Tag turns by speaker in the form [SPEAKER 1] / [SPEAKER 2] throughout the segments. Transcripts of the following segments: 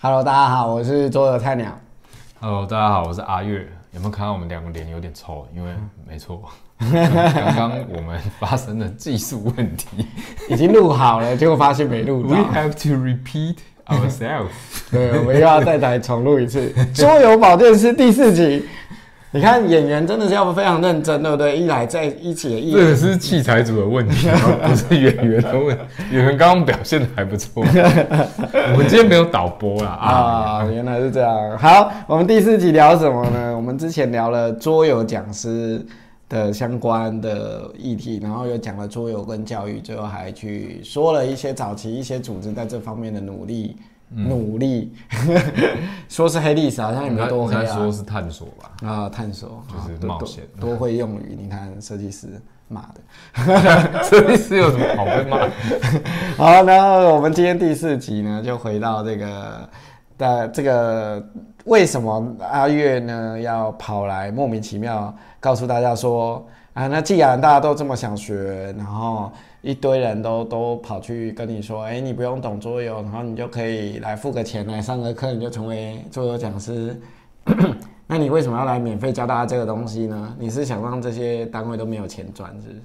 [SPEAKER 1] Hello，大家好，我是桌游菜鸟。
[SPEAKER 2] Hello，大家好，我是阿月。有没有看到我们两个脸有点臭？因为没错，刚刚我们发生了技术问题。
[SPEAKER 1] 已经录好了，结果发现没录
[SPEAKER 2] We。have to repeat ourselves。
[SPEAKER 1] 对，我们又要再来重录一次《桌游保健师》第四集。你看演员真的是要非常认真，对不对？一来在一起的一
[SPEAKER 2] 这个是器材组的问题，不是演员的问题。演员刚刚表现的还不错。我们今天没有导播啦啊！
[SPEAKER 1] 啊，原来是这样。好，我们第四集聊什么呢？我们之前聊了桌游讲师的相关的议题，然后又讲了桌游跟教育，最后还去说了一些早期一些组织在这方面的努力。努力，说是黑历史，好像也没多黑啊。
[SPEAKER 2] 说是探索吧。
[SPEAKER 1] 啊，探索
[SPEAKER 2] 就是冒险
[SPEAKER 1] 多多会用语。你看设计师骂的。
[SPEAKER 2] 设计师有什么好被骂？
[SPEAKER 1] 好，然后我们今天第四集呢，就回到这个的这个为什么阿月呢要跑来莫名其妙告诉大家说啊，那既然大家都这么想学，然后一堆人都都跑去跟你说，哎、你不用懂桌游，然后你就可以来付个钱来上个课，你就成为桌游讲师。那你为什么要来免费教大家这个东西呢？你是想让这些单位都没有钱赚，是不是？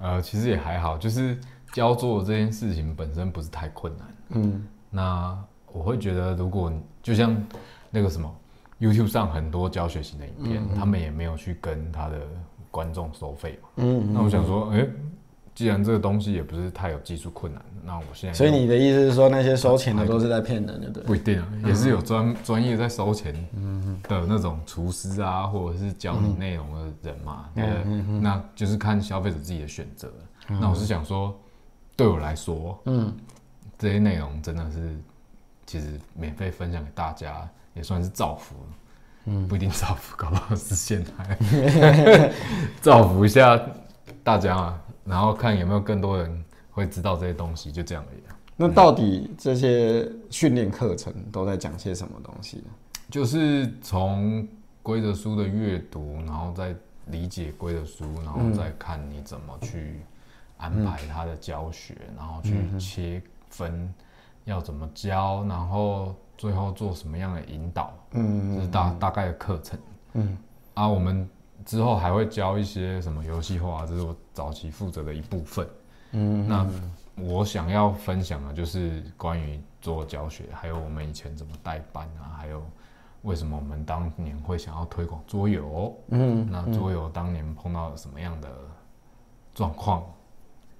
[SPEAKER 2] 呃，其实也还好，就是教做这件事情本身不是太困难。
[SPEAKER 1] 嗯
[SPEAKER 2] 那我会觉得，如果就像那个什么 YouTube 上很多教学型的影片，他们也没有去跟他的观众收费嘛。
[SPEAKER 1] 嗯
[SPEAKER 2] 那我想说，哎、既然这个东西也不是太有技术困难，那我现在
[SPEAKER 1] 所以你的意思是说，那些收钱的都是在骗人，对不对？
[SPEAKER 2] 不一定啊，也是有专专业在收钱的那种厨师啊，或者是教你内容的人嘛。对那就是看消费者自己的选择。那我是想说，对我来说，
[SPEAKER 1] 嗯，
[SPEAKER 2] 这些内容真的是其实免费分享给大家，也算是造福。嗯，不一定造福，搞不好是陷害，造福一下大家嘛，然后看有没有更多人会知道这些东西，就这样而已啊。
[SPEAKER 1] 那到底这些训练课程都在讲些什么东西呢？
[SPEAKER 2] 就是从规则书的阅读，然后再理解规则书，然后再看你怎么去安排它的教学，然后去切分要怎么教，然后最后做什么样的引导，
[SPEAKER 1] 嗯
[SPEAKER 2] 这是大大概的课程。
[SPEAKER 1] 嗯
[SPEAKER 2] 啊，我们之后还会教一些什么游戏化，这是我早期负责的一部分。
[SPEAKER 1] 嗯，
[SPEAKER 2] 那我想要分享的就是关于做教学，还有我们以前怎么带班啊，还有为什么我们当年会想要推广桌游，
[SPEAKER 1] 嗯
[SPEAKER 2] 那桌游当年碰到了什么样的状况，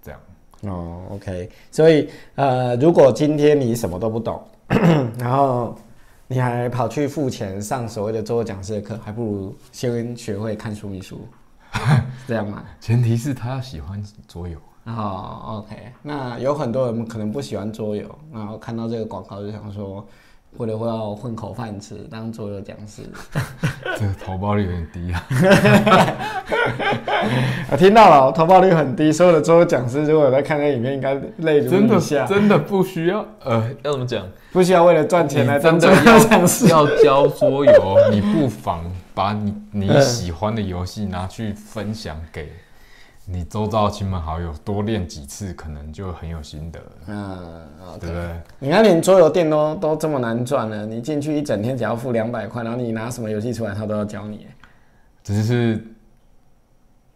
[SPEAKER 2] 这样。
[SPEAKER 1] 哦，OK，所以呃，如果今天你什么都不懂，然后你还跑去付钱上所谓的桌游讲师的课，还不如先学会看说明书，是这样吗？
[SPEAKER 2] 前提是他要喜欢桌游，
[SPEAKER 1] 哦，OK，那有很多人可能不喜欢桌游，然后看到这个广告就想说，为了我要混口饭吃，当桌游讲师。
[SPEAKER 2] 这个投报率有点低啊。
[SPEAKER 1] 我，听到了，投报率很低，所有的桌游讲师如果有在看这影片，应该泪如
[SPEAKER 2] 真的
[SPEAKER 1] 雨下。
[SPEAKER 2] 真的不需要，呃，要怎么讲？
[SPEAKER 1] 不需要为了赚钱来当桌游讲师。
[SPEAKER 2] 要要教桌游，你不妨把你你喜欢的游戏拿去分享给你周遭的亲朋好友，多练几次，可能就很有心得了，
[SPEAKER 1] 嗯。
[SPEAKER 2] 对不对？
[SPEAKER 1] 你看，连桌游店都都这么难赚了，你进去一整天只要付两百块，然后你拿什么游戏出来，他都要教你。
[SPEAKER 2] 只是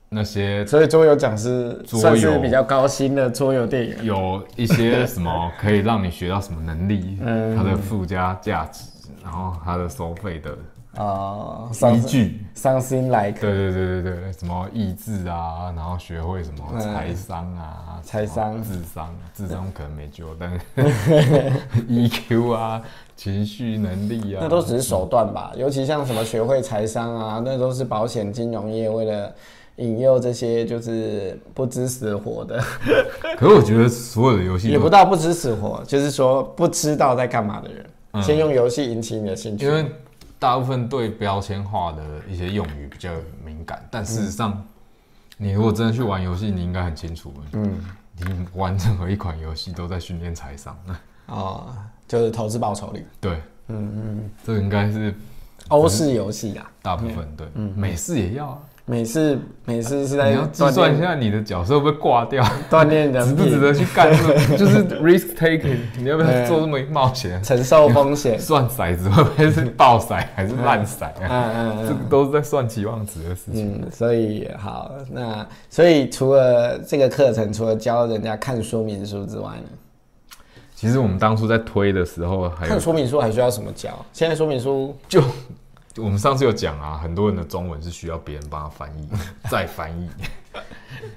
[SPEAKER 2] 那些
[SPEAKER 1] 所以桌游讲师算是比较高薪的桌游店员。
[SPEAKER 2] 有一些什么可以让你学到什么能力，
[SPEAKER 1] 嗯
[SPEAKER 2] 它的附加价值，然后它的收费的
[SPEAKER 1] 哦，
[SPEAKER 2] 依
[SPEAKER 1] 伤
[SPEAKER 2] 据。
[SPEAKER 1] 伤心来客，
[SPEAKER 2] 对对对对对，什么意志啊，然后学会什么财商啊，
[SPEAKER 1] 财商
[SPEAKER 2] 智商，智商可能没救，但 是 EQ 啊，情绪能力啊，
[SPEAKER 1] 那都只是手段吧。尤其像什么学会财商啊，那都是保险金融业为了引诱这些就是不知死活的，
[SPEAKER 2] 可是我觉得所有的游戏，
[SPEAKER 1] 也不到不知死活，就是说不知道在干嘛的人，先用游戏引起你的兴趣。
[SPEAKER 2] 因为大部分对标签化的一些用语比较敏感，但事实上，你如果真的去玩游戏，你应该很清楚，
[SPEAKER 1] 嗯，
[SPEAKER 2] 你玩任何一款游戏都在训练财商。
[SPEAKER 1] 哦，就是投资报酬率，
[SPEAKER 2] 对，
[SPEAKER 1] 嗯嗯，
[SPEAKER 2] 这个应该是
[SPEAKER 1] 欧式游戏啊，
[SPEAKER 2] 大部分对，美式也要啊。
[SPEAKER 1] 每次每次是在
[SPEAKER 2] 你要计算一下你的角色会不会挂掉，
[SPEAKER 1] 锻炼人
[SPEAKER 2] 值不值，得去干这个，就是 risk taking，你要不要做这么冒险？
[SPEAKER 1] 承受风险。
[SPEAKER 2] 算骰子会不会是爆骰还是烂骰
[SPEAKER 1] 嗯
[SPEAKER 2] 啊？
[SPEAKER 1] 嗯
[SPEAKER 2] 这个都是在算期望值的事情。
[SPEAKER 1] 嗯，所以好，那所以除了这个课程，除了教人家看说明书之外呢，
[SPEAKER 2] 其实我们当初在推的时候，还有
[SPEAKER 1] 看说明书还需要什么教？现在说明书
[SPEAKER 2] 就我们上次有讲啊，很多人的中文是需要别人帮他翻译，再翻译，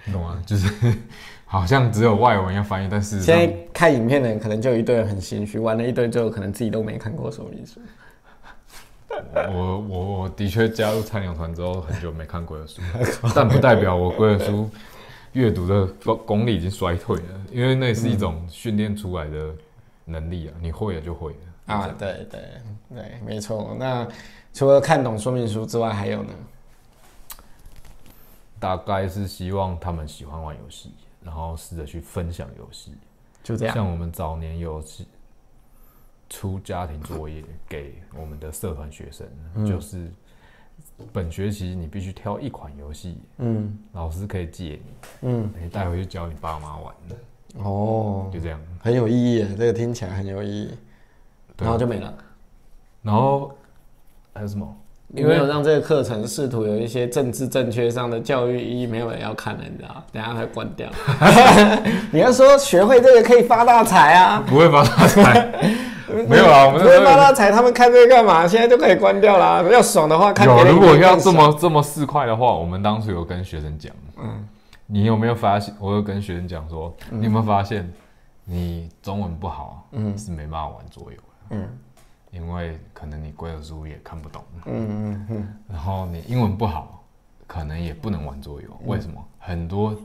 [SPEAKER 2] 你 懂吗？就是好像只有外文要翻译，但事实上
[SPEAKER 1] 现在看影片的人可能就有一堆人很心虚，玩了一堆之后，可能自己都没看过说明书。
[SPEAKER 2] 我我我的确加入菜鸟团之后，很久没看鬼的书，但不代表我鬼的书阅读的功功力已经衰退了，因为那是一种训练出来的能力啊，你会了就会了
[SPEAKER 1] 啊，对对对，没错。那除了看懂说明书之外，还有呢？
[SPEAKER 2] 大概是希望他们喜欢玩游戏，然后试着去分享游戏。
[SPEAKER 1] 就这样。
[SPEAKER 2] 像我们早年有是出家庭作业给我们的社团学生，就是本学期你必须挑一款游戏，
[SPEAKER 1] 嗯
[SPEAKER 2] 老师可以借你，
[SPEAKER 1] 嗯，
[SPEAKER 2] 你带回去教你爸妈玩的，
[SPEAKER 1] 哦，
[SPEAKER 2] 就这样。
[SPEAKER 1] 很有意义，这个听起来很有意义。然后就没了。
[SPEAKER 2] 然后还有什么？
[SPEAKER 1] 你没有让这个课程试图有一些政治正确上的教育意义，没有人要看了，你知道？等下会关掉。你要说学会这个可以发大财啊？
[SPEAKER 2] 不会发大财？没有啊，我们
[SPEAKER 1] 不会发大财，他们看这个干嘛？现在就可以关掉啦。要爽的话，看别
[SPEAKER 2] 有。如果要这么这么四块的话，我们当初有跟学生讲，
[SPEAKER 1] 嗯
[SPEAKER 2] 你有没有发现？我有跟学生讲说，你有没有发现，你中文不好，
[SPEAKER 1] 嗯
[SPEAKER 2] 是没办法玩桌游的，
[SPEAKER 1] 嗯
[SPEAKER 2] 因为可能你规则书也看不懂，
[SPEAKER 1] 嗯嗯嗯，
[SPEAKER 2] 然后你英文不好，可能也不能玩桌游。为什么？很多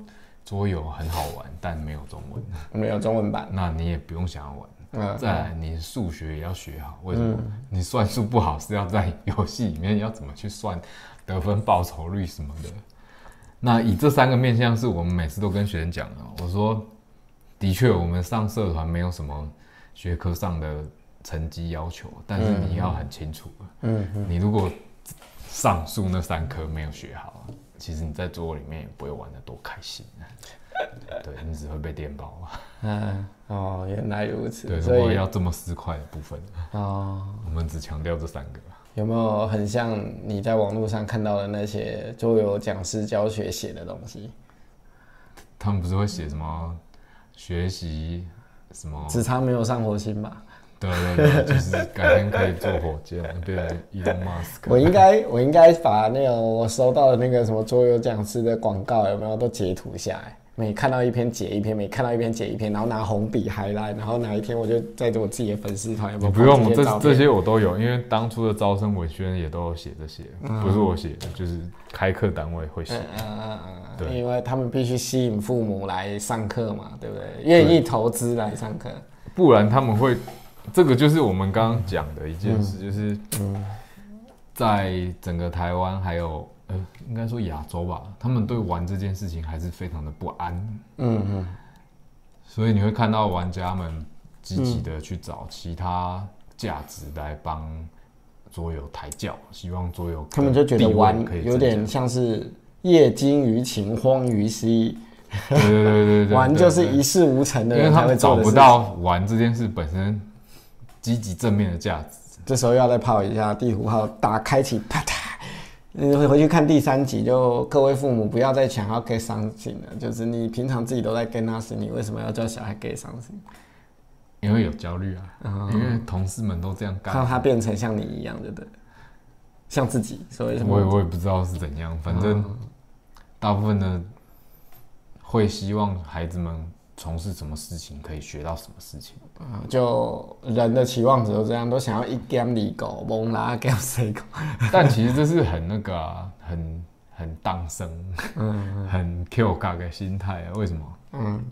[SPEAKER 2] 桌游很好玩，但没有中文，
[SPEAKER 1] 没有中文版。
[SPEAKER 2] 那你也不用想要玩。
[SPEAKER 1] 嗯，
[SPEAKER 2] 再来，你数学也要学好。为什么？你算术不好是要在游戏里面要怎么去算得分、报酬率什么的。那以这三个面向，是我们每次都跟学生讲的。我说，的确，我们上社团没有什么学科上的成绩要求，但是你要很清楚，
[SPEAKER 1] 嗯嗯
[SPEAKER 2] 你如果上述那三科没有学好，其实你在桌游里面也不会玩的多开心。对你只会被电爆。
[SPEAKER 1] 嗯，哦，原来如此。
[SPEAKER 2] 对，
[SPEAKER 1] 所以
[SPEAKER 2] 果要这么四块的部分，
[SPEAKER 1] 哦，
[SPEAKER 2] 我们只强调这三个。
[SPEAKER 1] 有没有很像你在网络上看到的那些桌游讲师教学写的东西？
[SPEAKER 2] 他们不是会写什么学习什么？
[SPEAKER 1] 只差没有上火星吧？
[SPEAKER 2] 对对对，就是改天可以坐火箭，变成 Elon Musk。
[SPEAKER 1] 我应该我应该把那个我收到的那个什么桌游讲师的广告有没有都截图下来？每看到一篇截一篇，每看到一篇截一篇，然后拿红笔 highlight，然后哪一天我就在我自己的粉丝团有没有
[SPEAKER 2] 不用，这
[SPEAKER 1] 这些
[SPEAKER 2] 我都有，因为当初的招生文宣也都有写这些，不是我写的，就是开课单位会写
[SPEAKER 1] 嗯。嗯嗯嗯，
[SPEAKER 2] 对
[SPEAKER 1] 因为他们必须吸引父母来上课嘛，对不对？愿意投资来上课。
[SPEAKER 2] 不然他们会，这个就是我们刚刚讲的一件事，就是
[SPEAKER 1] 嗯
[SPEAKER 2] 在整个台湾还有呃，应该说亚洲吧，他们对玩这件事情还是非常的不安，
[SPEAKER 1] 嗯嗯
[SPEAKER 2] 所以你会看到玩家们积极的去找其他价值来帮桌游抬轿，希望桌游
[SPEAKER 1] 他们就觉得玩有点像是业精于勤，荒于嬉，
[SPEAKER 2] 加对对对对对，
[SPEAKER 1] 玩就是一事无成的
[SPEAKER 2] 因为
[SPEAKER 1] 人才会
[SPEAKER 2] 他们找。不到玩这件事本身积极正面的价值。
[SPEAKER 1] 这时候要再泡一下第五号，打开启，啪嗒。你会回去看第三集，就各位父母不要再想要 get something 了，就是你平常自己都在 get nothing，你为什么要叫小孩 get something？
[SPEAKER 2] 因为有焦虑啊，因为同事们都这样 干，
[SPEAKER 1] 看他变成像你一样的，对，像自己，所以什么？
[SPEAKER 2] 我也我也不知道是怎样，反正大部分的会希望孩子们从事什么事情，可以学到什么事情。
[SPEAKER 1] 啊就人的期望值都这样，都想要一 game 里狗，蒙拉 game 谁狗？
[SPEAKER 2] 但其实这是很那个啊，很很荡生，嗯很 Q 嘎的心态啊。为什么？
[SPEAKER 1] 嗯，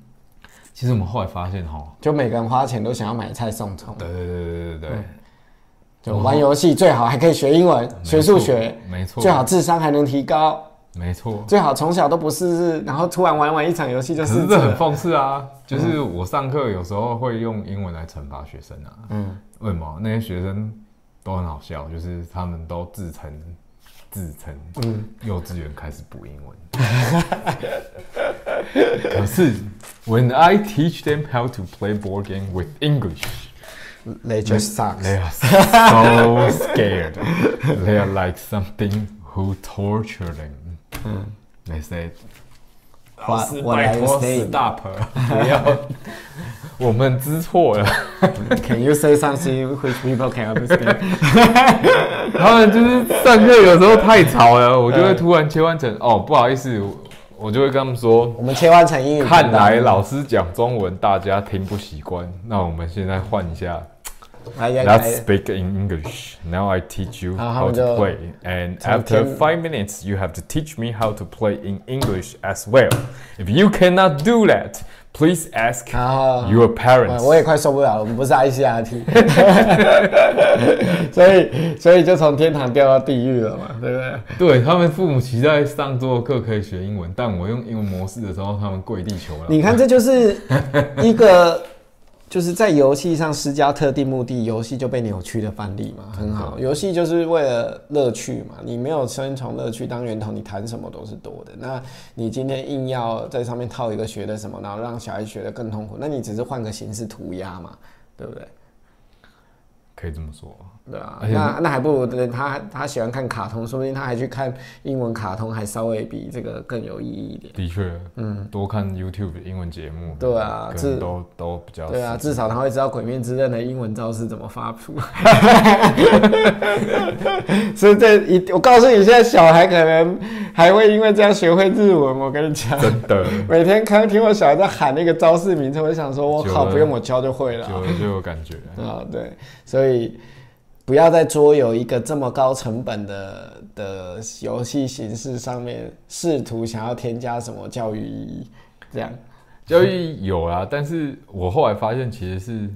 [SPEAKER 2] 其实我们后来发现哈，
[SPEAKER 1] 就每个人花钱都想要买菜送葱，
[SPEAKER 2] 对对对对对对对，
[SPEAKER 1] 就玩游戏最好还可以学英文、学数学，
[SPEAKER 2] 没错，
[SPEAKER 1] 最好智商还能提高，
[SPEAKER 2] 没错。
[SPEAKER 1] 最好从小都不试试，然后突然玩完一场游戏就
[SPEAKER 2] 可
[SPEAKER 1] 试
[SPEAKER 2] 是这很。讽刺啊！就是我上课有时候会用英文来惩罚学生啊。
[SPEAKER 1] 嗯，
[SPEAKER 2] 为什么？那些学生都很好笑，就是他们都自称自称，嗯，幼稚园开始补英文。可是，when I teach them how to play board game with English,
[SPEAKER 1] They just suck.
[SPEAKER 2] they are so scared. They are like something who torture them. They say. 老师拜托 saying?，stop！不要，我们知错了。
[SPEAKER 1] Can you say something which people can understand?
[SPEAKER 2] 他们就是上课有时候太吵了，我就会突然切换成哦，不好意思，我我就会跟他们说，
[SPEAKER 1] 我们切换成英语。
[SPEAKER 2] 看来老师讲中文大家听不习惯，那我们现在换一下
[SPEAKER 1] 来来，
[SPEAKER 2] Let's
[SPEAKER 1] 来
[SPEAKER 2] speak in English. Now I teach you
[SPEAKER 1] 然后他
[SPEAKER 2] how
[SPEAKER 1] 们
[SPEAKER 2] to
[SPEAKER 1] 就
[SPEAKER 2] play, and
[SPEAKER 1] 从
[SPEAKER 2] after
[SPEAKER 1] 天
[SPEAKER 2] five minutes, you have to teach me how to play in English as well. If you cannot do that, please ask
[SPEAKER 1] 然后
[SPEAKER 2] your
[SPEAKER 1] 我
[SPEAKER 2] parents.
[SPEAKER 1] 我也快受不了了，我们不是 ICRT，所以所以就从天堂掉到地狱了嘛，对不对？
[SPEAKER 2] 对他们父母期待上桌课可以学英文，但我用英文模式的时候，他们跪地求饶。
[SPEAKER 1] 你看，这就是一个 就是在游戏上施加特定目的，游戏就被扭曲的范例嘛，很好。游戏就是为了乐趣嘛，你没有先从乐趣当源头，你谈什么都是多的。那你今天硬要在上面套一个学的什么，然后让小孩学的更痛苦，那你只是换个形式涂鸦嘛，对不对？
[SPEAKER 2] 可以这么说，
[SPEAKER 1] 对啊，那那还不如等他他喜欢看卡通，说不定他还去看英文卡通，还稍微比这个更有意义一点。
[SPEAKER 2] 的确，嗯，多看 YouTube 的英文节目，
[SPEAKER 1] 对啊
[SPEAKER 2] 都都比较
[SPEAKER 1] 对啊，至少他会知道《鬼面之刃》的英文招式怎么发出。所以这一，我告诉你，现在小孩可能还会因为这样学会日文。我跟你讲，
[SPEAKER 2] 真的，
[SPEAKER 1] 每天看听我小孩在喊那个招式名称，我就想说，我靠，不用我教就会了。
[SPEAKER 2] 久了就有感觉。
[SPEAKER 1] 啊，对，所以不要在桌游一个这么高成本的的游戏形式上面试图想要添加什么教育意义，这样。
[SPEAKER 2] 教育有啊，但是我后来发现，其实是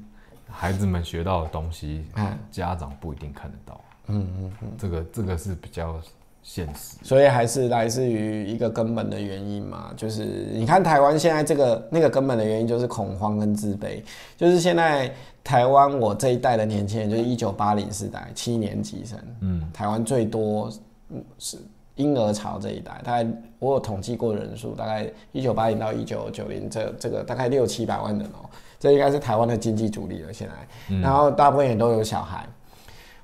[SPEAKER 2] 孩子们学到的东西，
[SPEAKER 1] 嗯
[SPEAKER 2] 家长不一定看得到。嗯嗯嗯，这个这个是比较现实。
[SPEAKER 1] 所以还是来自于一个根本的原因嘛，就是你看台湾现在这个那个根本的原因就是恐慌跟自卑，就是现在台湾我这一代的年轻人，就是一九八零世代七年级生，嗯，台湾最多嗯是婴儿潮这一代，大概我有统计过人数，大概一九八零到一九九零这这个大概六七百万人哦、这应该是台湾的经济主力了现在，然后大部分也都有小孩。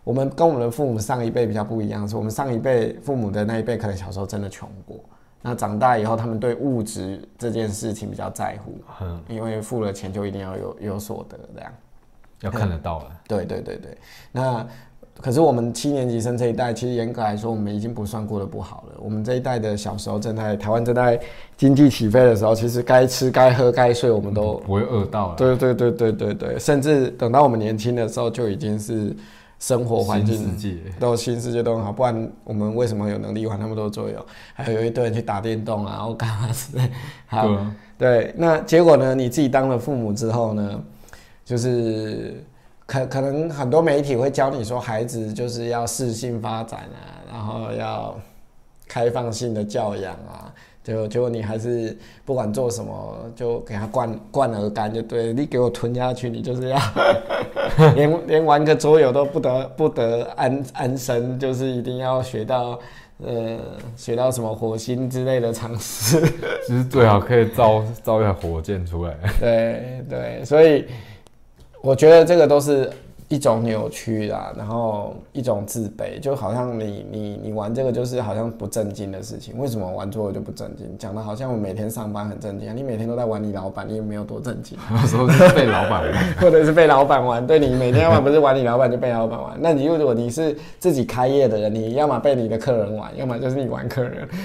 [SPEAKER 1] 我们跟我们的父母上一辈比较不一样，是我们上一辈父母的那一辈可能小时候真的穷过，那长大以后他们对物质这件事情比较在乎，
[SPEAKER 2] 嗯，
[SPEAKER 1] 因为付了钱就一定要有有所得这样。
[SPEAKER 2] 要看得到了。
[SPEAKER 1] 对对对对，那可是我们七年级生这一代，其实严格来说，我们已经不算过得不好了。我们这一代的小时候正在台湾正在经济起飞的时候，其实该吃该喝该睡，我们都
[SPEAKER 2] 不会饿到了。
[SPEAKER 1] 对对对对对对，甚至等到我们年轻的时候，就已经是生活环境都新世界都很好，不然我们为什么有能力玩那么多桌游？还有一堆人去打电动啊，然后干嘛之类。好，
[SPEAKER 2] 对啊
[SPEAKER 1] 对，那结果呢？你自己当了父母之后呢，就是可可能很多媒体会教你说，孩子就是要适性发展啊，然后要开放性的教养啊。结果结果你还是不管做什么，就给他灌灌鹅肝就对了，你给我吞下去，你就是要 连连玩个桌游都不得不得安安生，就是一定要学到呃学到什么火星之类的常识。
[SPEAKER 2] 其实最好可以造造一台火箭出来。
[SPEAKER 1] 对对，所以我觉得这个都是一种扭曲啦，然后一种自卑，就好像你你你玩这个就是好像不正经的事情，为什么玩桌游就不正经？讲的好像我每天上班很正经啊，你每天都在玩你老板，你也没有多正经，
[SPEAKER 2] 有时候是被老板玩。
[SPEAKER 1] 或者是被老板玩，对你每天要么不是玩你老板就被老板玩，那你如果你是自己开业的人，你要么被你的客人玩，要么就是你玩客人。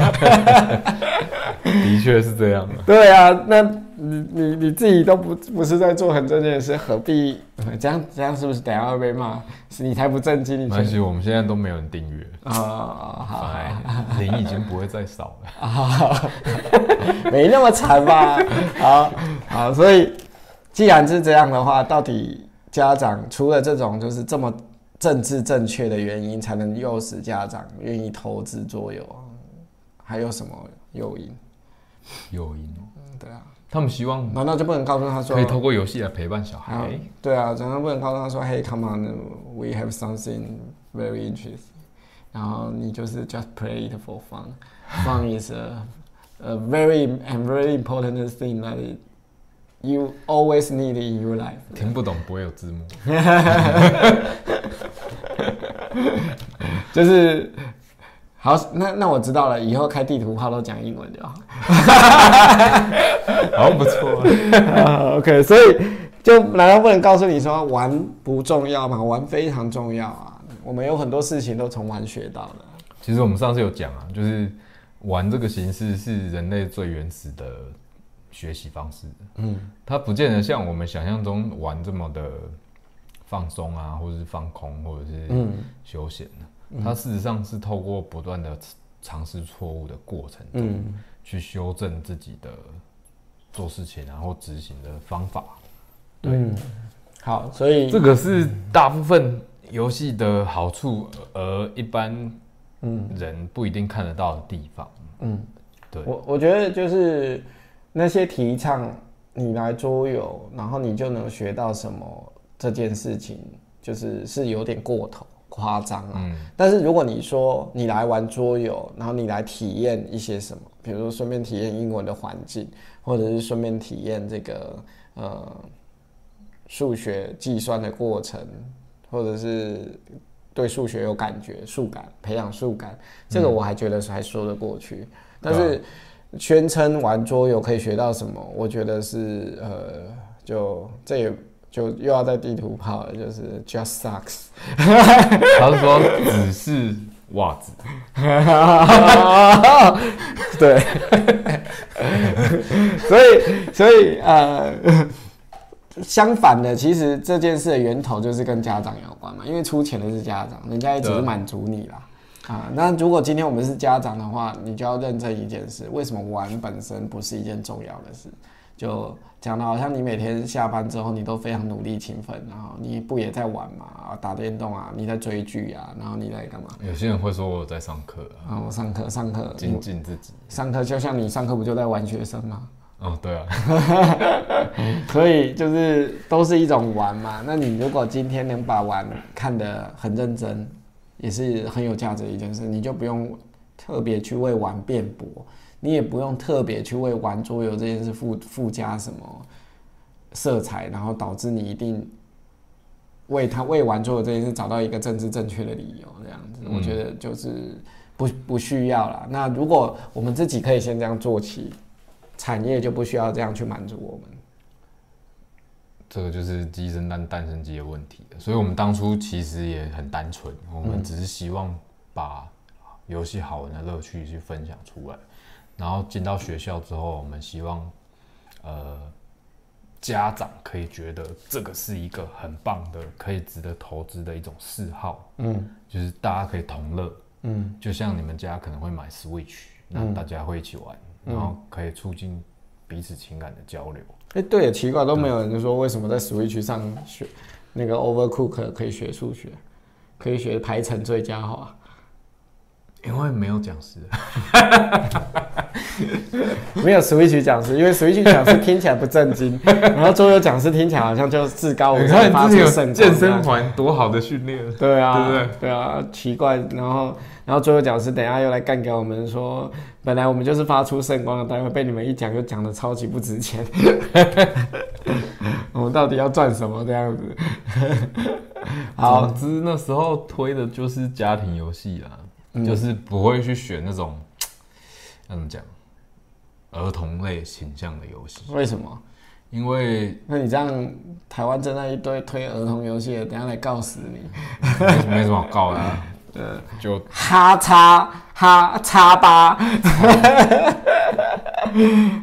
[SPEAKER 2] 的确是这样的。
[SPEAKER 1] 对啊，那你你你自己都不不是在做很正经的事，何必 这样？这样是不是等下会被骂？是你才不正经，你
[SPEAKER 2] 没关系，我们现在都没有人订阅，
[SPEAKER 1] 啊、好
[SPEAKER 2] 哎，零已经不会再少了。
[SPEAKER 1] 啊，没那么惨吧？好好，所以既然是这样的话，到底家长除了这种就是这么政治正确的原因，才能诱使家长愿意投资桌游，还有什么诱因？
[SPEAKER 2] 诱因，嗯
[SPEAKER 1] 对啊，
[SPEAKER 2] 他们希望
[SPEAKER 1] 难道就不能告诉他说
[SPEAKER 2] 可以透过游戏来陪伴小
[SPEAKER 1] 啊
[SPEAKER 2] 孩。
[SPEAKER 1] 对啊，常常不能告诉他说，Hey, come on, we have something very interesting. 然后你就是 just play it for fun。Fun is a a very and very important thing that you always need in your life。
[SPEAKER 2] 听不懂不会有字幕。
[SPEAKER 1] 就是好，那那我知道了，以后开地图炮都讲英文就好。
[SPEAKER 2] 好不错、
[SPEAKER 1] 啊 OK，所以就难道不能告诉你说玩不重要吗？玩非常重要啊！我们有很多事情都从玩学到的。
[SPEAKER 2] 其实我们上次有讲啊，就是玩这个形式是人类最原始的学习方式。嗯，它不见得像我们想象中玩这么的放松啊，或者是放空，或者是
[SPEAKER 1] 嗯
[SPEAKER 2] 休闲的。它事实上是透过不断的尝试错误的过程中，
[SPEAKER 1] 嗯
[SPEAKER 2] 去修正自己的做事情然后执行的方法。
[SPEAKER 1] 嗯，好，所以
[SPEAKER 2] 这个是大部分游戏的好处，而一般
[SPEAKER 1] 嗯
[SPEAKER 2] 人不一定看得到的地方。
[SPEAKER 1] 嗯，
[SPEAKER 2] 对，
[SPEAKER 1] 我我觉得就是那些提倡你来桌游，然后你就能学到什么这件事情，就是是有点过头夸张啊。
[SPEAKER 2] 嗯
[SPEAKER 1] 但是如果你说你来玩桌游，然后你来体验一些什么，比如说顺便体验英文的环境，或者是顺便体验这个呃数学计算的过程，或者是对数学有感觉、数感培养数感，这个我还觉得是还说得过去。但是宣称玩桌游可以学到什么，我觉得是呃，就这也就又要在地图炮了，就是 just sucks。
[SPEAKER 2] 他是说只是袜子，
[SPEAKER 1] 对，所以所以呃，相反的，其实这件事的源头就是跟家长有关嘛，因为出钱的是家长，人家也只是满足你啦。啊，那如果今天我们是家长的话，你就要认真一件事：为什么玩本身不是一件重要的事？就讲的好像你每天下班之后，你都非常努力勤奋，然后你不也在玩嘛？啊，打电动啊，你在追剧啊，然后你在干嘛？
[SPEAKER 2] 有些人会说我有在上课啊，
[SPEAKER 1] 啊，我上课上课，
[SPEAKER 2] 精进自己。
[SPEAKER 1] 上课就像你上课不就在玩学生吗？
[SPEAKER 2] 哦，对啊，
[SPEAKER 1] 所以就是都是一种玩嘛。那你如果今天能把玩看得很认真，也是很有价值的一件事，你就不用特别去为玩辩驳，你也不用特别去为玩桌游这件事附附加什么色彩，然后导致你一定为他为玩桌游这件事找到一个政治正确的理由，这样子，我觉得就是不不需要啦。那如果我们自己可以先这样做起，产业就不需要这样去满足我们。
[SPEAKER 2] 这个就是鸡生蛋，蛋生鸡的问题所以我们当初其实也很单纯，我们只是希望把游戏好玩的乐趣去分享出来。然后进到学校之后，我们希望呃家长可以觉得这个是一个很棒的、可以值得投资的一种嗜好，
[SPEAKER 1] 嗯
[SPEAKER 2] 就是大家可以同乐。
[SPEAKER 1] 嗯
[SPEAKER 2] 就像你们家可能会买 Switch，那大家会一起玩，然后可以促进彼此情感的交流。
[SPEAKER 1] 哎、对也奇怪，都没有人就说为什么在 Switch 上学那个 Overcook 可以学数学，可以学排程最佳化。
[SPEAKER 2] 因为没有讲师，
[SPEAKER 1] 没有 Switch 讲师，因为 Switch 讲师听起来不正经，然后桌游讲师听起来好像就至高无
[SPEAKER 2] 你
[SPEAKER 1] 上，发出圣光
[SPEAKER 2] 健身环多好的训练，
[SPEAKER 1] 对啊，
[SPEAKER 2] 对不对？
[SPEAKER 1] 对啊，奇怪，然后然后桌游讲师等一下又来干给我们说，本来我们就是发出圣光的单位，被你们一讲就讲的超级不值钱，我们到底要赚什么这样子？好，
[SPEAKER 2] 总之那时候推的就是家庭游戏啦，就是不会去选那种要 怎么讲儿童类形象的游戏，
[SPEAKER 1] 为什么？
[SPEAKER 2] 因为
[SPEAKER 1] 那你这样，台湾正在一堆推儿童游戏的，等下来告死你！
[SPEAKER 2] 没没什么好告的、啊，就
[SPEAKER 1] 哈叉哈叉八，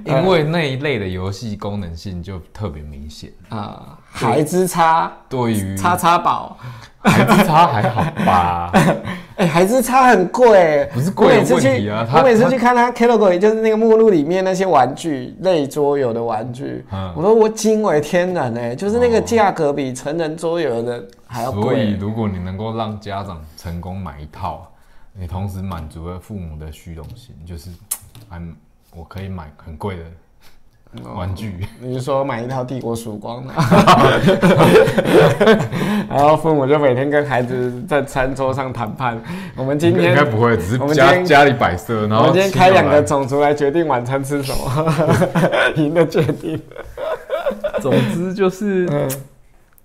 [SPEAKER 2] 因为那一类的游戏功能性就特别明显，
[SPEAKER 1] 啊，孩之叉
[SPEAKER 2] 对于
[SPEAKER 1] 叉叉宝，
[SPEAKER 2] 孩子差还好吧？
[SPEAKER 1] 哎、孩之差很贵，
[SPEAKER 2] 不是贵的
[SPEAKER 1] 我每次
[SPEAKER 2] 问题
[SPEAKER 1] 去，我每次去看他 category，就是那个目录里面那些玩具类桌游的玩具，
[SPEAKER 2] 嗯
[SPEAKER 1] 我说我惊为天人哎，就是那个价格比成人桌游的还要贵
[SPEAKER 2] 所以，
[SPEAKER 1] 贵。
[SPEAKER 2] 如果你能够让家长成功买一套，你同时满足了父母的虚荣心，就是，嗯，我可以买很贵的玩具。
[SPEAKER 1] 你是说买一套帝国曙光的？然后父母就每天跟孩子在餐桌上谈判。我们今天
[SPEAKER 2] 应该不会，只是
[SPEAKER 1] 我们
[SPEAKER 2] 家家里摆设，然后
[SPEAKER 1] 我们今天开两个种族来决定晚餐吃什么，赢的决定。
[SPEAKER 2] 总之就是
[SPEAKER 1] 嗯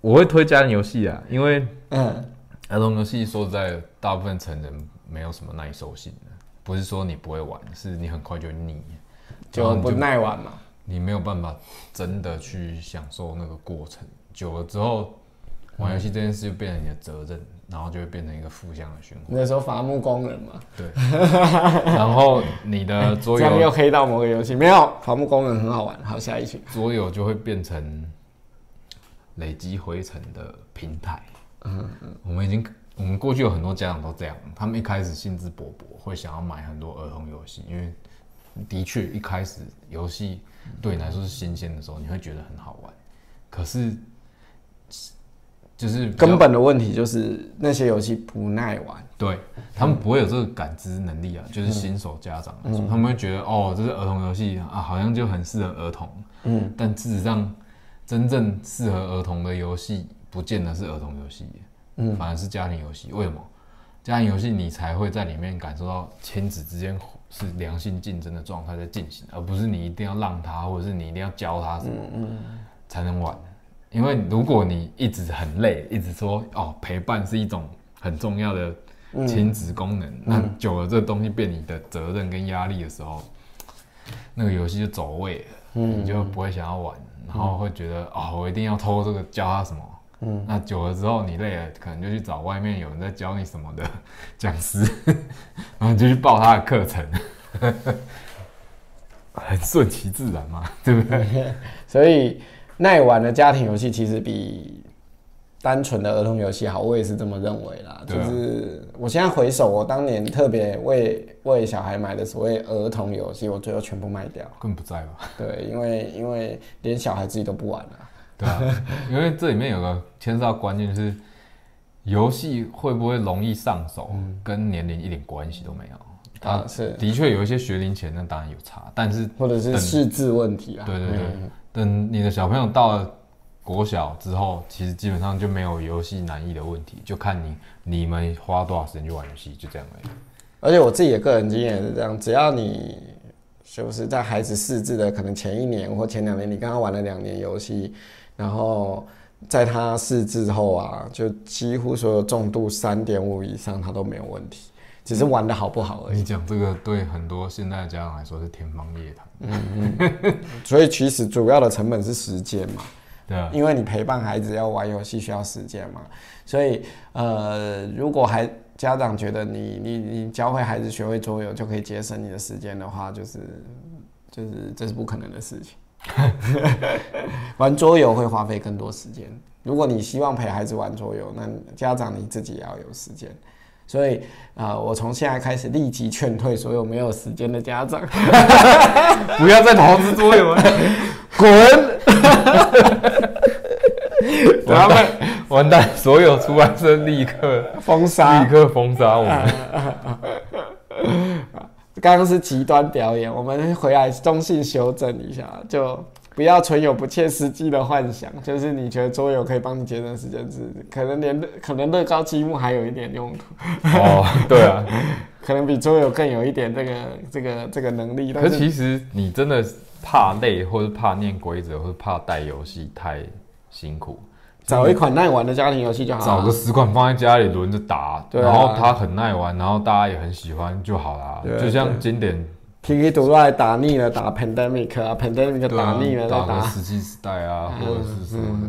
[SPEAKER 2] 我会推家庭游戏啊，因为
[SPEAKER 1] 嗯
[SPEAKER 2] 儿童游戏说实在，大部分成人没有什么耐受性的，不是说你不会玩，是你很快就腻，
[SPEAKER 1] 就不耐玩嘛。
[SPEAKER 2] 你没有办法真的去享受那个过程，久了之后，玩游戏这件事就变成你的责任，然后就会变成一个负向的循环。
[SPEAKER 1] 那时候伐木工人嘛，
[SPEAKER 2] 对，然后你的桌
[SPEAKER 1] 这样又
[SPEAKER 2] 游
[SPEAKER 1] 黑到某个游戏没有伐木工人很好玩。好，下一题。
[SPEAKER 2] 桌游就会变成累积灰尘的平台。嗯嗯，我们已经，我们过去有很多家长都这样，他们一开始兴致勃勃，会想要买很多儿童游戏，因为的确一开始游戏对你来说是新鲜的时候，你会觉得很好玩。可是，就是
[SPEAKER 1] 根本的问题就是那些游戏不耐玩。
[SPEAKER 2] 对他们不会有这个感知能力啊，就是新手家长来说，他们会觉得哦，这是儿童游戏啊，好像就很适合儿童。
[SPEAKER 1] 嗯，
[SPEAKER 2] 但事实上，真正适合儿童的游戏，不见得是儿童游戏，嗯，反而是家庭游戏。为什么？家庭游戏你才会在里面感受到亲子之间是良性竞争的状态在进行，而不是你一定要让他，或者是你一定要教他什么，才能玩。因为如果你一直很累，一直说哦陪伴是一种很重要的亲子功能，那久了这个东西变你的责任跟压力的时候，那个游戏就走位了，你就不会想要玩，然后会觉得哦我一定要偷这个教他什么。嗯，那久了之后你累了，可能就去找外面有人在教你什么的 讲师，然后就去报他的课程，很顺其自然嘛，对不对？
[SPEAKER 1] 所以耐玩的家庭游戏其实比单纯的儿童游戏好，我也是这么认为啦。就是我现在回首，我当年特别为为小孩买的所谓儿童游戏，我最后全部卖掉。
[SPEAKER 2] 更不在吧？
[SPEAKER 1] 对，因为因为连小孩自己都不玩了。
[SPEAKER 2] 对啊，因为这里面有个牵涉到关键，就是游戏会不会容易上手，跟年龄一点关系都没有。
[SPEAKER 1] 啊，是，
[SPEAKER 2] 的确有一些学龄前，那当然有差，但是
[SPEAKER 1] 或者是识字问题啊。
[SPEAKER 2] 对对对
[SPEAKER 1] 嗯
[SPEAKER 2] 等你的小朋友到了国小之后，其实基本上就没有游戏难易的问题，就看你你们花多少时间去玩游戏，就这样而已。
[SPEAKER 1] 而且我自己的个人经验也是这样，只要你就是在孩子识字的可能前一年或前两年，你跟他玩了两年游戏，然后在他试之后啊，就几乎所有重度三点五以上他都没有问题，只是玩的好不好而已。
[SPEAKER 2] 你讲这个对很多现在的家长来说是天方夜谭，嗯
[SPEAKER 1] 所以其实主要的成本是时间嘛，
[SPEAKER 2] 对啊，
[SPEAKER 1] 因为你陪伴孩子要玩游戏需要时间嘛，所以呃，如果还家长觉得你你你教会孩子学会桌游就可以节省你的时间的话，就是就是这是不可能的事情。玩桌游会花费更多时间。如果你希望陪孩子玩桌游，那家长你自己也要有时间。所以啊、呃我从现在开始立即劝退所有没有时间的家长，
[SPEAKER 2] 不要再投资桌游了，
[SPEAKER 1] 滚！
[SPEAKER 2] 完蛋，完蛋，所有出版社立刻
[SPEAKER 1] 封杀
[SPEAKER 2] 立。刻封杀我们。
[SPEAKER 1] 刚刚是极端表演，我们回来中性修正一下，就不要存有不切实际的幻想。就是你觉得桌游可以帮你节省时间，是可能连可能乐高积木还有一点用途，
[SPEAKER 2] 哦，对啊，
[SPEAKER 1] 可能比桌游更有一点这个这个这个能力。但是
[SPEAKER 2] 其实你真的怕累，或者怕念规则，或者怕带游戏太辛苦，
[SPEAKER 1] 找一款耐玩的家庭游戏就好了。
[SPEAKER 2] 找个十款放在家里轮着打，
[SPEAKER 1] 对啊
[SPEAKER 2] 然后它很耐玩，然后大家也很喜欢就好啦。
[SPEAKER 1] 对啊
[SPEAKER 2] 就像经典，
[SPEAKER 1] 体力读来打腻了，打 Pandemic 啊，Pandemic
[SPEAKER 2] 对啊
[SPEAKER 1] 打腻了再
[SPEAKER 2] 打个
[SPEAKER 1] 打，
[SPEAKER 2] 石器时代啊，或者是什么的。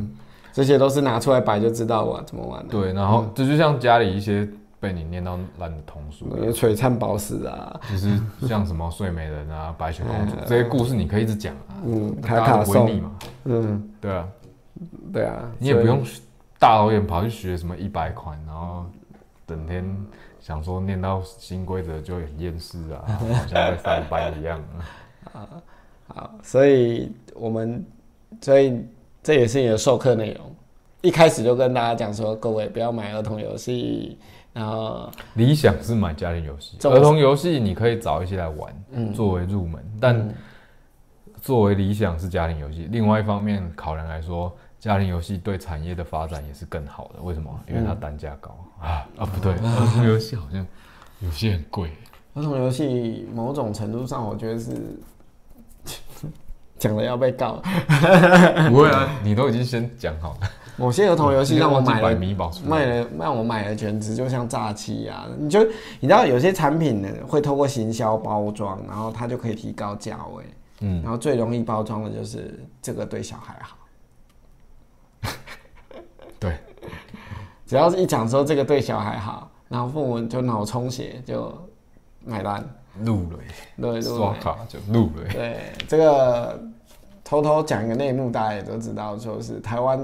[SPEAKER 1] 这些都是拿出来摆就知道玩怎么玩的。
[SPEAKER 2] 对，然后这就像家里一些被你念到烂的童书，
[SPEAKER 1] 有璀璨宝石啊，
[SPEAKER 2] 就是像什么睡美人啊、白雪公主这些故事，你可以一直讲啊，
[SPEAKER 1] 嗯，卡
[SPEAKER 2] 大家
[SPEAKER 1] 卡颂，
[SPEAKER 2] 都不会腻嘛。
[SPEAKER 1] 嗯，
[SPEAKER 2] 对啊，
[SPEAKER 1] 对啊，
[SPEAKER 2] 你也不用大老远跑去学什么一百款，然后整天想说念到新规则就很厌世啊，好像在上班一样啊。
[SPEAKER 1] 好，所以我们所以这也是你的授课内容。一开始就跟大家讲说，各位不要买儿童游戏，然后
[SPEAKER 2] 理想是买家庭游戏，儿童游戏你可以找一些来玩，嗯作为入门。但作为理想是家庭游戏，另外一方面考量来说，家庭游戏对产业的发展也是更好的。为什么？因为它单价高、啊啊，不对，儿童游戏好像有些很贵。
[SPEAKER 1] 儿童游戏某种程度上，我觉得是讲了要被告。
[SPEAKER 2] 不会啊，你都已经先讲好了。
[SPEAKER 1] 某些儿童游戏让我买了
[SPEAKER 2] 米宝
[SPEAKER 1] 卖了，让我买了，简直就像诈欺啊！你就你知道有些产品呢会透过行销包装，然后它就可以提高价位，
[SPEAKER 2] 嗯，
[SPEAKER 1] 然后最容易包装的就是这个对小孩好。
[SPEAKER 2] 对，
[SPEAKER 1] 只要是一讲说这个对小孩好，然后父母就脑充血就买单。
[SPEAKER 2] 怒了，
[SPEAKER 1] 对对
[SPEAKER 2] 刷卡就录了。
[SPEAKER 1] 对，这个偷偷讲一个内幕，大家也都知道，就是台湾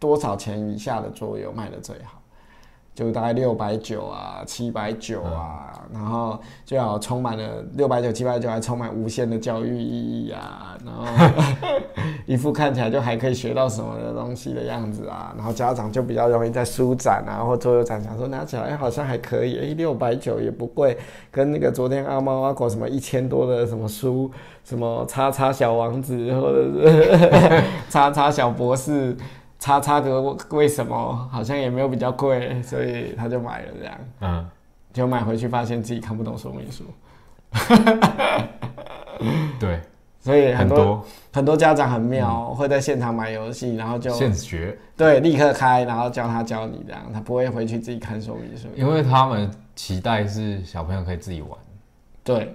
[SPEAKER 1] 多少钱以下的桌游卖的最好，就大概六百九啊、七百九啊，然后最好充满了六百九、七百九，还充满无限的教育意义啊，然后 一副看起来就还可以学到什么的东西的样子啊，然后家长就比较容易在书展啊或桌游展想说拿起来哎好像还可以，哎六百九也不贵，跟那个昨天阿猫阿狗什么一千多的什么书，什么叉叉小王子或者是 叉叉小博士。叉叉的为什么好像也没有比较贵，所以他就买了这样，
[SPEAKER 2] 嗯，
[SPEAKER 1] 就买回去发现自己看不懂说明书，
[SPEAKER 2] 对，
[SPEAKER 1] 所以很多
[SPEAKER 2] 很多。
[SPEAKER 1] 很多家长很妙，会在现场买游戏，然后就
[SPEAKER 2] 现学，
[SPEAKER 1] 对立刻开，然后教他教你这样，他不会回去自己看说明书。
[SPEAKER 2] 因为他们期待是小朋友可以自己玩。
[SPEAKER 1] 对，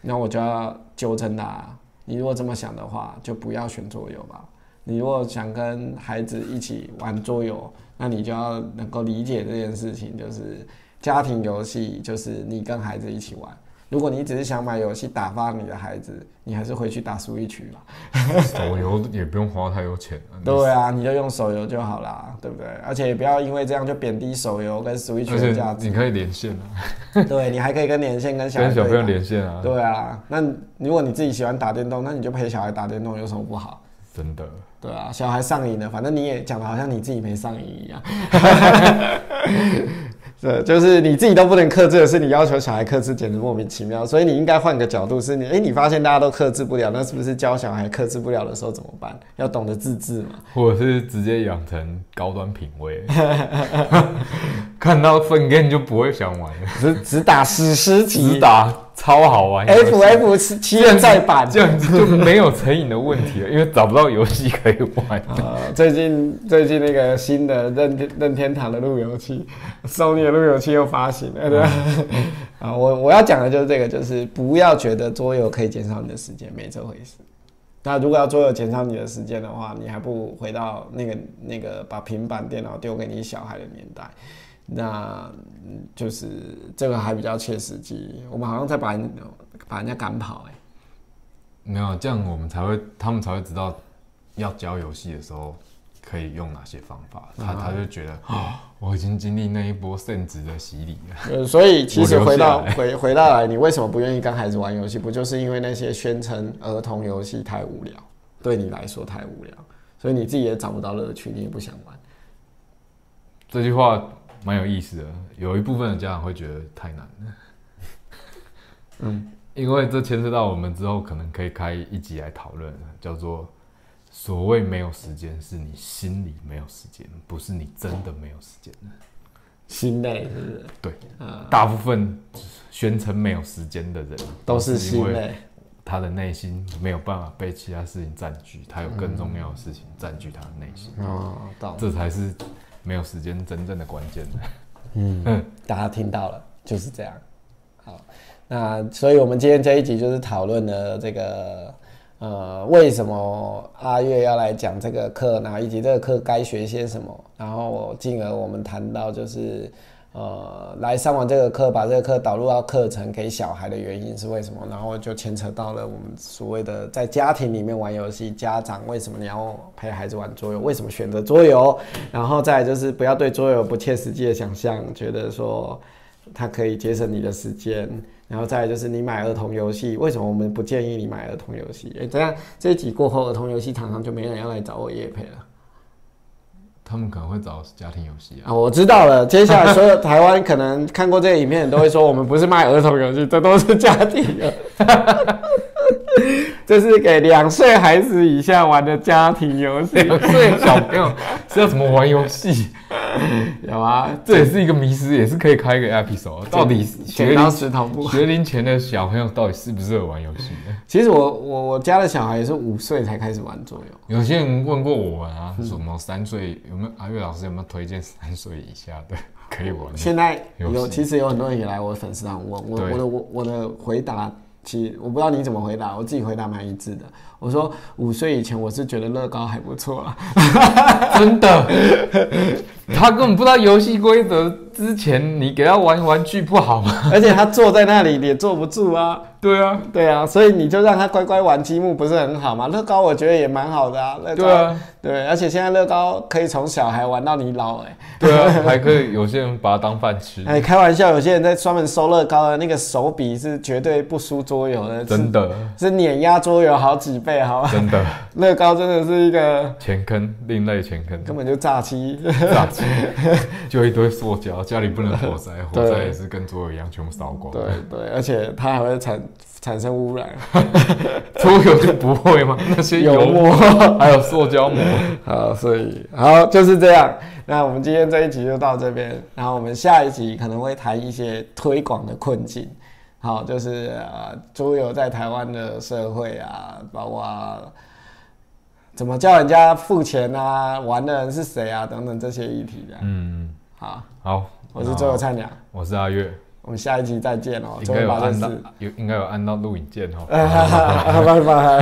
[SPEAKER 1] 那我就要纠正他，你如果这么想的话，就不要选桌游吧。你如果想跟孩子一起玩桌游，那你就要能够理解这件事情，就是家庭游戏就是你跟孩子一起玩。如果你只是想买游戏打发你的孩子，你还是回去打 Switch 吧。
[SPEAKER 2] 手游也不用花太多钱啊。
[SPEAKER 1] 对啊，你就用手游就好啦，对不对？而且也不要因为这样就贬低手游跟 Switch 的价值。
[SPEAKER 2] 你可以连线啊，
[SPEAKER 1] 对你还可以跟连线跟小孩
[SPEAKER 2] 跟小朋友连线啊，
[SPEAKER 1] 对啊，那如果你自己喜欢打电动，那你就陪小孩打电动，有什么不好？
[SPEAKER 2] 真的。
[SPEAKER 1] 对啊，小孩上瘾了，反正你也讲的好像你自己没上瘾一样。对，就是你自己都不能克制的是，你要求小孩克制，简直莫名其妙。所以你应该换个角度，是你，哎、你发现大家都克制不了，那是不是教小孩克制不了的时候怎么办？要懂得自制嘛。
[SPEAKER 2] 或者是直接养成高端品味，看到分 game 就不会想玩了，
[SPEAKER 1] 只只打史诗
[SPEAKER 2] 只
[SPEAKER 1] 级
[SPEAKER 2] 打超好玩
[SPEAKER 1] ，F F 是七人再版。
[SPEAKER 2] 这样子就没有成瘾的问题了，因为找不到游戏可以玩。
[SPEAKER 1] 啊，最近最近那个新的任天任天堂的路由器，Sony 的路由器又发行了，对吧？啊，我我要讲的就是这个，就是不要觉得桌游可以减少你的时间，没这回事。那如果要桌游减少你的时间的话，你还不如回到那个那个把平板电脑丢给你小孩的年代，那嗯就是这个还比较切实际。我们好像在把人把人家赶跑、哎，
[SPEAKER 2] 没有这样，我们才会，他们才会知道要教游戏的时候可以用哪些方法。他他就觉得，啊，我已经经历那一波圣职的洗礼了。
[SPEAKER 1] 呃，所以其实回到回回到来，你为什么不愿意跟孩子玩游戏？不就是因为那些宣称儿童游戏太无聊，对你来说太无聊，所以你自己也找不到乐趣，你也不想玩。
[SPEAKER 2] 这句话蛮有意思的，有一部分的家长会觉得太难了。
[SPEAKER 1] 嗯，
[SPEAKER 2] 因为这牵涉到我们之后可能可以开一集来讨论，叫做所谓没有时间，是你心里没有时间，不是你真的没有时间。
[SPEAKER 1] 心累是不是？
[SPEAKER 2] 对，
[SPEAKER 1] 呃，
[SPEAKER 2] 大部分宣称没有时间的人，
[SPEAKER 1] 都是
[SPEAKER 2] 因为
[SPEAKER 1] 心累。
[SPEAKER 2] 他的内心没有办法被其他事情占据，他有更重要的事情占据他的内心，
[SPEAKER 1] 哦，懂。
[SPEAKER 2] 这才是没有时间真正的关键。
[SPEAKER 1] 嗯，大家听到了，就是这样。好，那所以我们今天这一集就是讨论了这个，呃，为什么阿月要来讲这个课，然后以及这个课该学些什么，然后进而我们谈到就是，呃，来上完这个课，把这个课导入到课程给小孩的原因是为什么，然后就牵扯到了我们所谓的在家庭里面玩游戏，家长为什么你要陪孩子玩桌游，为什么选择桌游，然后再就是不要对桌游不切实际的想象，觉得说它可以节省你的时间，然后再就是你买儿童游戏，为什么我们不建议你买儿童游戏？哎、这样这一集过后，儿童游戏厂商就没人要来找我叶配了。
[SPEAKER 2] 他们可能会找家庭游戏啊，
[SPEAKER 1] 我知道了。接下来所有台湾可能看过这个影片都会说，我们不是卖儿童游戏，这都是家庭的。这是给两岁孩子以下玩的家庭游戏，
[SPEAKER 2] 两岁小朋友 是要怎么玩游戏？
[SPEAKER 1] 有啊，
[SPEAKER 2] 这也是一个迷思，也是可以开一个 episode。到底学龄
[SPEAKER 1] 石头布。
[SPEAKER 2] 学龄前的小朋友到底适不适合玩游戏呢？
[SPEAKER 1] 其实我我我家的小孩也是五岁才开始玩桌游，
[SPEAKER 2] 有些人问过我们啊，什么三岁有没有？阿月老师有没有推荐三岁以下的 可以玩的？
[SPEAKER 1] 现在有其实有很多人也来我的粉丝团问我，我的我我的回答，其实我不知道你怎么回答，我自己回答蛮一致的。我说五岁以前我是觉得乐高还不错啦，
[SPEAKER 2] 真的，他根本不知道游戏规则，之前你给他玩玩具不好吗？
[SPEAKER 1] 而且他坐在那里也坐不住啊。
[SPEAKER 2] 对啊，
[SPEAKER 1] 对啊，所以你就让他乖乖玩积木，不是很好吗？乐高我觉得也蛮好的啊。乐高
[SPEAKER 2] 对啊，
[SPEAKER 1] 对，而且现在乐高可以从小孩玩到你老、欸，
[SPEAKER 2] 对啊，还可以有些人把它当饭吃，
[SPEAKER 1] 哎，开玩笑，有些人在专门收乐高的那个手笔是绝对不输桌游的，
[SPEAKER 2] 真的
[SPEAKER 1] 是是碾压桌游好几倍，好吧？
[SPEAKER 2] 真的
[SPEAKER 1] 乐高真的是一个
[SPEAKER 2] 钱坑，另类钱坑，
[SPEAKER 1] 根本就诈欺。
[SPEAKER 2] 炸鸡，就一堆塑胶，家里不能火灾，火灾也是跟桌游一样全部烧光。
[SPEAKER 1] 对对，而且它还会产产生污染。
[SPEAKER 2] 猪油就不会吗？那些油
[SPEAKER 1] 油墨
[SPEAKER 2] 还有塑胶膜，
[SPEAKER 1] 好，所以好就是这样。那我们今天这一集就到这边，然后我们下一集可能会谈一些推广的困境。好，就是呃，猪油在台湾的社会啊，包括怎么叫人家付钱啊，玩的人是谁啊，等等这些议题的。
[SPEAKER 2] 嗯，
[SPEAKER 1] 好，
[SPEAKER 2] 好，
[SPEAKER 1] 我是桌游菜鸟，
[SPEAKER 2] 我是阿月，
[SPEAKER 1] 我们下一集再见哦。
[SPEAKER 2] 应该有按到，有应该有按到录影键哦。
[SPEAKER 1] 拜 拜。